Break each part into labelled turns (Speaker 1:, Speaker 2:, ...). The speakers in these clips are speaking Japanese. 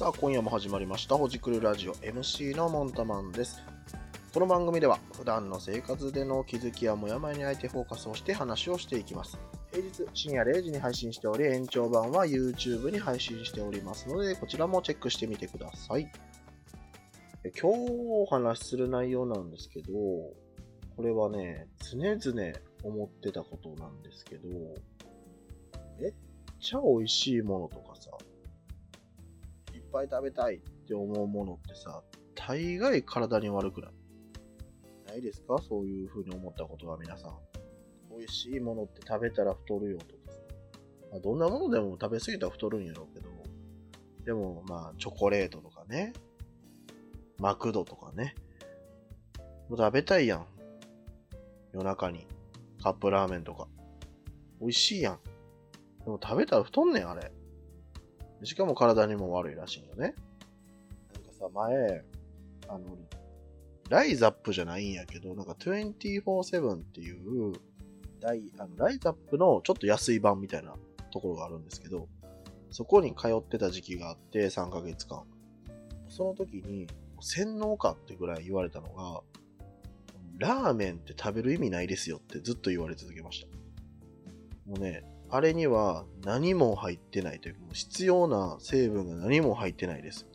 Speaker 1: さあ、今夜も始まりました、ほじくるラジオ MC のモンタマンです。この番組では、普段の生活での気づきやモヤモヤにあえてフォーカスをして話をしていきます。平日深夜0時に配信しており、延長版は YouTube に配信しておりますので、こちらもチェックしてみてください。今日お話しする内容なんですけど、これはね、常々思ってたことなんですけど、めっちゃ美味しいものとかさ、ぱい食べたいって思うものってさ、大概体に悪くないないですか？そういう風に思ったことは皆さん。美味しいものって食べたら太るよとかさ。まあ、どんなものでも食べ過ぎたら太るんやろうけど、でもまあチョコレートとかね、マクドとかね、もう食べたいやん。夜中に。カップラーメンとか。美味しいやん。でも食べたら太んねん、あれ。しかも体にも悪いらしいよね。なんかさ、前、あの、ライザップじゃないんやけど、なんか24-7っていう、ライあのライザップのちょっと安い版みたいなところがあるんですけど、そこに通ってた時期があって3ヶ月間。その時に、洗脳かってぐらい言われたのが、ラーメンって食べる意味ないですよってずっと言われ続けました。もうね、あれには何も入ってないというか、必要な成分が何も入ってないです。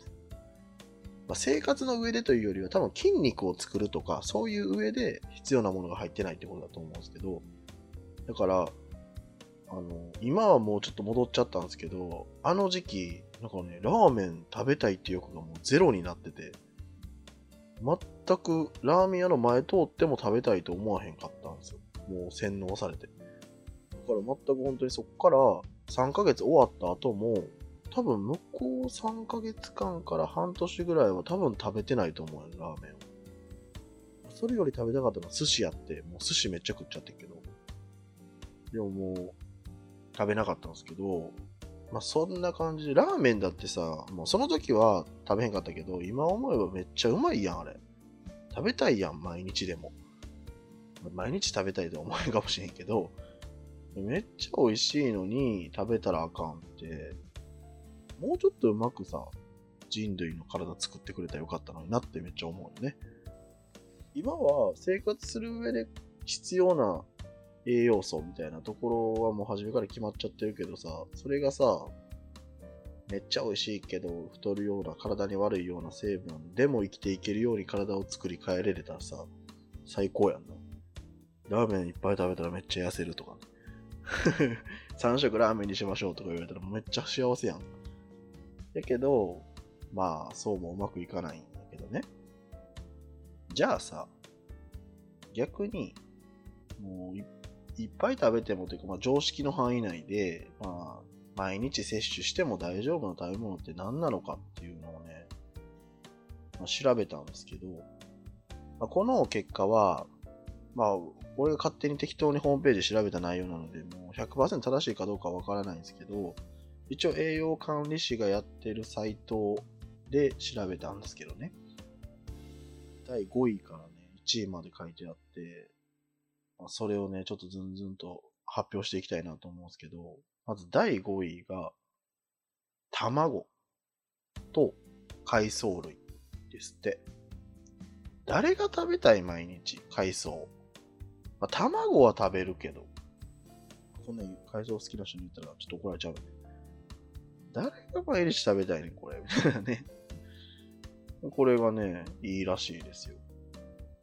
Speaker 1: まあ、生活の上でというよりは多分筋肉を作るとか、そういう上で必要なものが入ってないってことだと思うんですけど、だから、あの、今はもうちょっと戻っちゃったんですけど、あの時期、なんかね、ラーメン食べたいっていう欲がもうゼロになってて、全くラーメン屋の前通っても食べたいと思わへんかったんですよ。もう洗脳されて。から全く本当にそっから3ヶ月終わった後も、多分向こう3ヶ月間から半年ぐらいは多分食べてないと思うよ、ラーメンを。それより食べたかったのは寿司やって、もう寿司めっちゃ食っちゃってるけど。でももう、食べなかったんですけど、まあそんな感じで、ラーメンだってさ、もうその時は食べへんかったけど、今思えばめっちゃうまいやん、あれ。食べたいやん、毎日でも。毎日食べたいとは思えんかもしれんけど、めっちゃ美味しいのに食べたらあかんって、もうちょっとうまくさ、人類の体作ってくれたらよかったのになってめっちゃ思うよね。今は生活する上で必要な栄養素みたいなところはもう初めから決まっちゃってるけどさ、それがさ、めっちゃ美味しいけど太るような体に悪いような成分でも生きていけるように体を作り変えれれたらさ、最高やんな。ラーメンいっぱい食べたらめっちゃ痩せるとかね。3食ラーメンにしましょうとか言われたらめっちゃ幸せやん。やけど、まあ、そうもうまくいかないんだけどね。じゃあさ、逆に、もういいっぱい食べてもというか、まあ、常識の範囲内で、まあ、毎日摂取しても大丈夫な食べ物って何なのかっていうのをね、まあ、調べたんですけど、まあ、この結果は、まあ、俺が勝手に適当にホームページ調べた内容なので、もう100%正しいかどうかわからないんですけど、一応栄養管理士がやってるサイトで調べたんですけどね。第5位からね、1位まで書いてあって、まあ、それをね、ちょっとずんずんと発表していきたいなと思うんですけど、まず第5位が、卵と海藻類ですって。誰が食べたい毎日海藻？まあ、卵は食べるけど、こんな海藻好きな人に言ったらちょっと怒られちゃうね。誰が毎日食べたいねこれ。みたいなね。これがね、いいらしいですよ。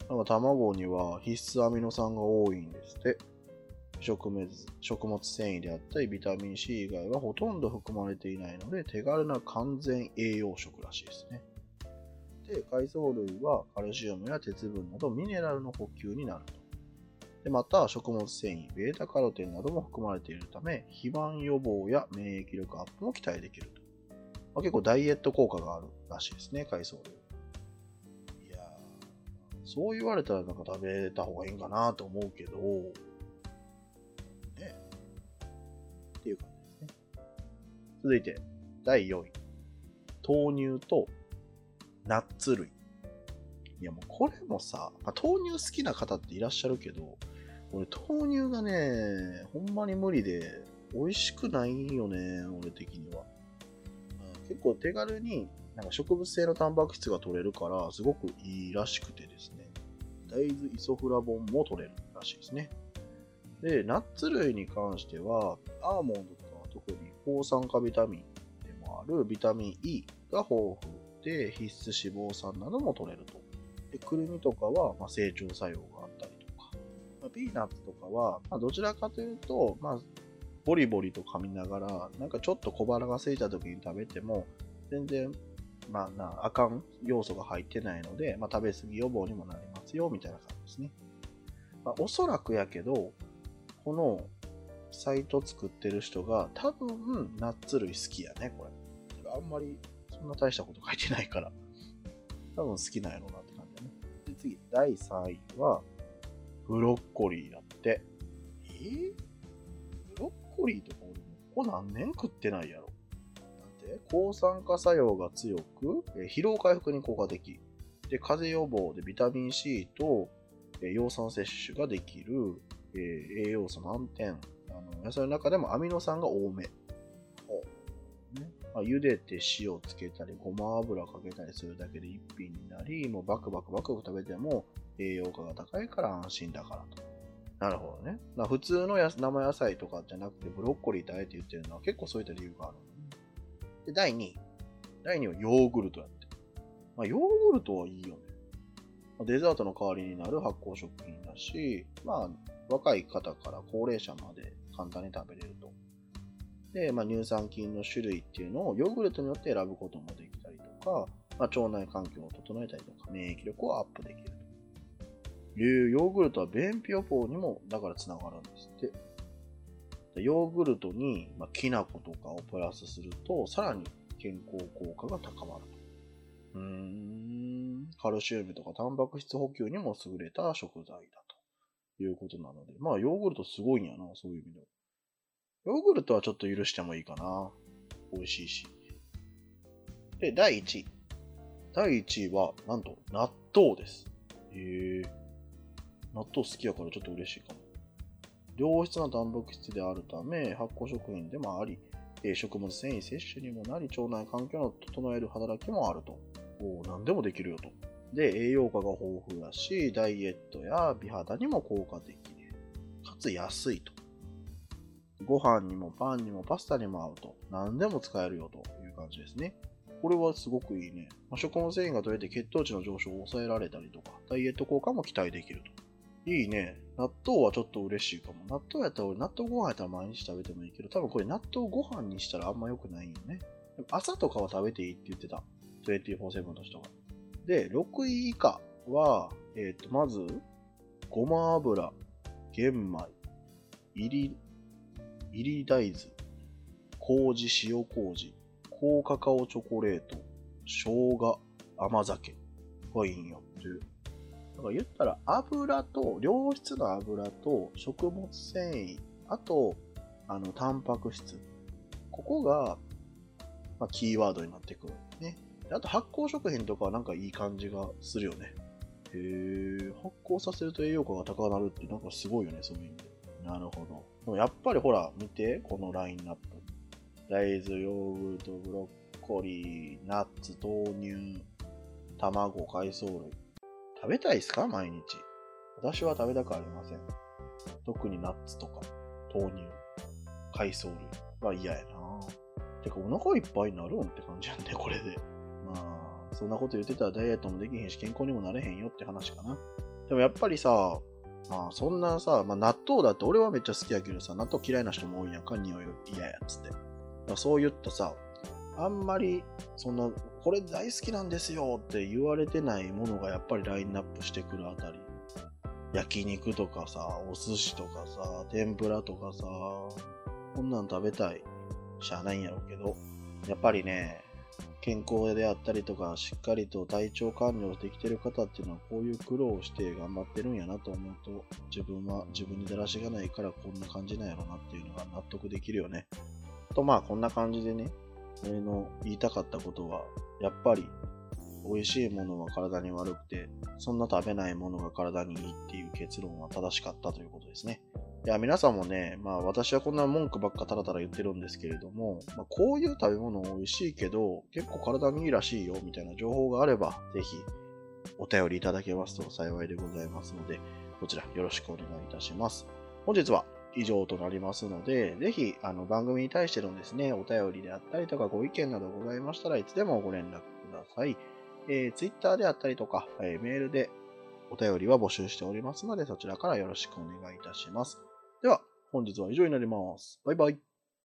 Speaker 1: なんか卵には必須アミノ酸が多いんですって。食物食物繊維であったりビタミン C 以外はほとんど含まれていないので手軽な完全栄養食らしいですね。で、海藻類はカルシウムや鉄分などミネラルの補給になると。でまた、食物繊維、ベータカロテンなども含まれているため、肥満予防や免疫力アップも期待できると。まあ、結構ダイエット効果があるらしいですね、海藻類。いや、そう言われたらなんか食べた方がいいんかなと思うけど、ね。っていう感じですね。続いて、第4位。豆乳とナッツ類。いやもうこれもさ、まあ、豆乳好きな方っていらっしゃるけど、俺豆乳がね、ほんまに無理で、美味しくないよね、俺的には。結構手軽になんか植物性のタンパク質が取れるからすごくいいらしくてですね。大豆イソフラボンも取れるらしいですね。でナッツ類に関してはアーモンドとかは特に抗酸化ビタミンでもあるビタミン E が豊富で必須脂肪酸なども取れると。でくるみとかはま成長作用、ピーナッツとかはまどちらかというと、まあ、ボリボリと噛みながら、なんかちょっと小腹が空いた時に食べても、全然、まあな、あかん要素が入ってないので、まあ、食べ過ぎ予防にもなりますよ、みたいな感じですね。まあ、おそらくやけど、このサイト作ってる人が多分ナッツ類好きやね、これ。あんまりそんな大したこと書いてないから。多分好きなんやろうなって感じだね。で、次、第3位は、ブロッコリーだって。え？ー、ブロッコリーとか俺もここ何年食ってないやろ。なんて抗酸化作用が強く、え疲労回復に効果的。で、風邪予防でビタミン C と、え葉酸摂取ができる、えー、栄養素満点。あの野菜の中でもアミノ酸が多め。ねまあ、茹でて塩つけたり、ごま油かけたりするだけで一品になり、もうバクバクバク食べても栄養価が高いから安心だからと。なるほどね。普通の生野菜とかじゃなくて、ブロッコリーってあえて言ってるのは結構そういった理由がある。で、第2位。第2位はヨーグルトやって。まあ、ヨーグルトはいいよね。デザートの代わりになる発酵食品だし、まあ、若い方から高齢者まで簡単に食べれると。で、まあ、乳酸菌の種類っていうのをヨーグルトによって選ぶこともできたりとか、まあ、腸内環境を整えたりとか、免疫力をアップできるというヨーグルトは便秘予防にもだからつながるんですって。ヨーグルトに、まあ、きな粉とかをプラスすると、さらに健康効果が高まると。うーん、カルシウムとかタンパク質補給にも優れた食材だということなので、まあヨーグルトすごいんやな、そういう意味では。ヨーグルトはちょっと許してもいいかな。美味しいし。で、第1位。第1位は、なんと、納豆です。へえ。納豆好きやからちょっと嬉しいかも。良質なタンパク質であるため、発酵食品でもあり、食物繊維摂取にもなり、腸内環境を整える働きもあると。お何でもできるよと。で、栄養価が豊富だし、ダイエットや美肌にも効果的で、かつ安いと。ご飯にもパンにもパスタにも合うと。何でも使えるよという感じですね。これはすごくいいね。まあ、食物繊維が取れて血糖値の上昇を抑えられたりとか、ダイエット効果も期待できると。いいね。納豆はちょっと嬉しいかも。納豆やったら俺、納豆ご飯やったら毎日食べてもいいけど、多分これ納豆ご飯にしたらあんま良くないよね。朝とかは食べていいって言ってた。24-7の人が。で、6位以下は、えっ、ー、と、まず、ごま油、玄米、入り、入り大豆、麹、塩麹、高カカオチョコレート、生姜、甘酒がいいんよっていう。だから言ったら油と、良質の油と食物繊維、あと、あの、タンパク質。ここが、まあ、キーワードになってくるね。あと発酵食品とかはなんかいい感じがするよね。へえ、発酵させると栄養価が高くなるってなんかすごいよね、そういう意味で。なるほど。でもやっぱりほら、見て、このラインナップ。大豆、ヨーグルト、ブロッコリー、ナッツ、豆乳、卵、海藻類。食べたいですか？毎日。私は食べたくありません。特にナッツとか、豆乳、海藻類は嫌やなてか、お腹いっぱいになるんって感じやんね、これで。まあ、そんなこと言ってたらダイエットもできへんし、健康にもなれへんよって話かな。でもやっぱりさ、まあそんなさ、まあ、納豆だって俺はめっちゃ好きやけどさ、納豆嫌いな人も多いやんか、匂い嫌やっつって。まあ、そう言ったさ、あんまり、その、これ大好きなんですよって言われてないものがやっぱりラインナップしてくるあたり。焼肉とかさ、お寿司とかさ、天ぷらとかさ、こんなん食べたい。しゃあないんやろうけど、やっぱりね、健康であったりとか、しっかりと体調管理をできてる方っていうのは、こういう苦労をして頑張ってるんやなと思うと、自分は自分にだらしがないからこんな感じなんやろなっていうのが納得できるよね。と、まあ、こんな感じでね、俺の言いたかったことは、やっぱり、美味しいものは体に悪くて、そんな食べないものが体にいいっていう結論は正しかったということですね。いや、皆さんもね、まあ私はこんな文句ばっかたらたら言ってるんですけれども、まあ、こういう食べ物美味しいけど、結構体にいいらしいよ、みたいな情報があれば、ぜひお便りいただけますと幸いでございますので、こちらよろしくお願いいたします。本日は以上となりますので、ぜひあの番組に対してのですね、お便りであったりとかご意見などございましたらいつでもご連絡ください。えー、Twitter であったりとか、えー、メールでお便りは募集しておりますので、そちらからよろしくお願いいたします。では、本日は以上になります。バイバイ。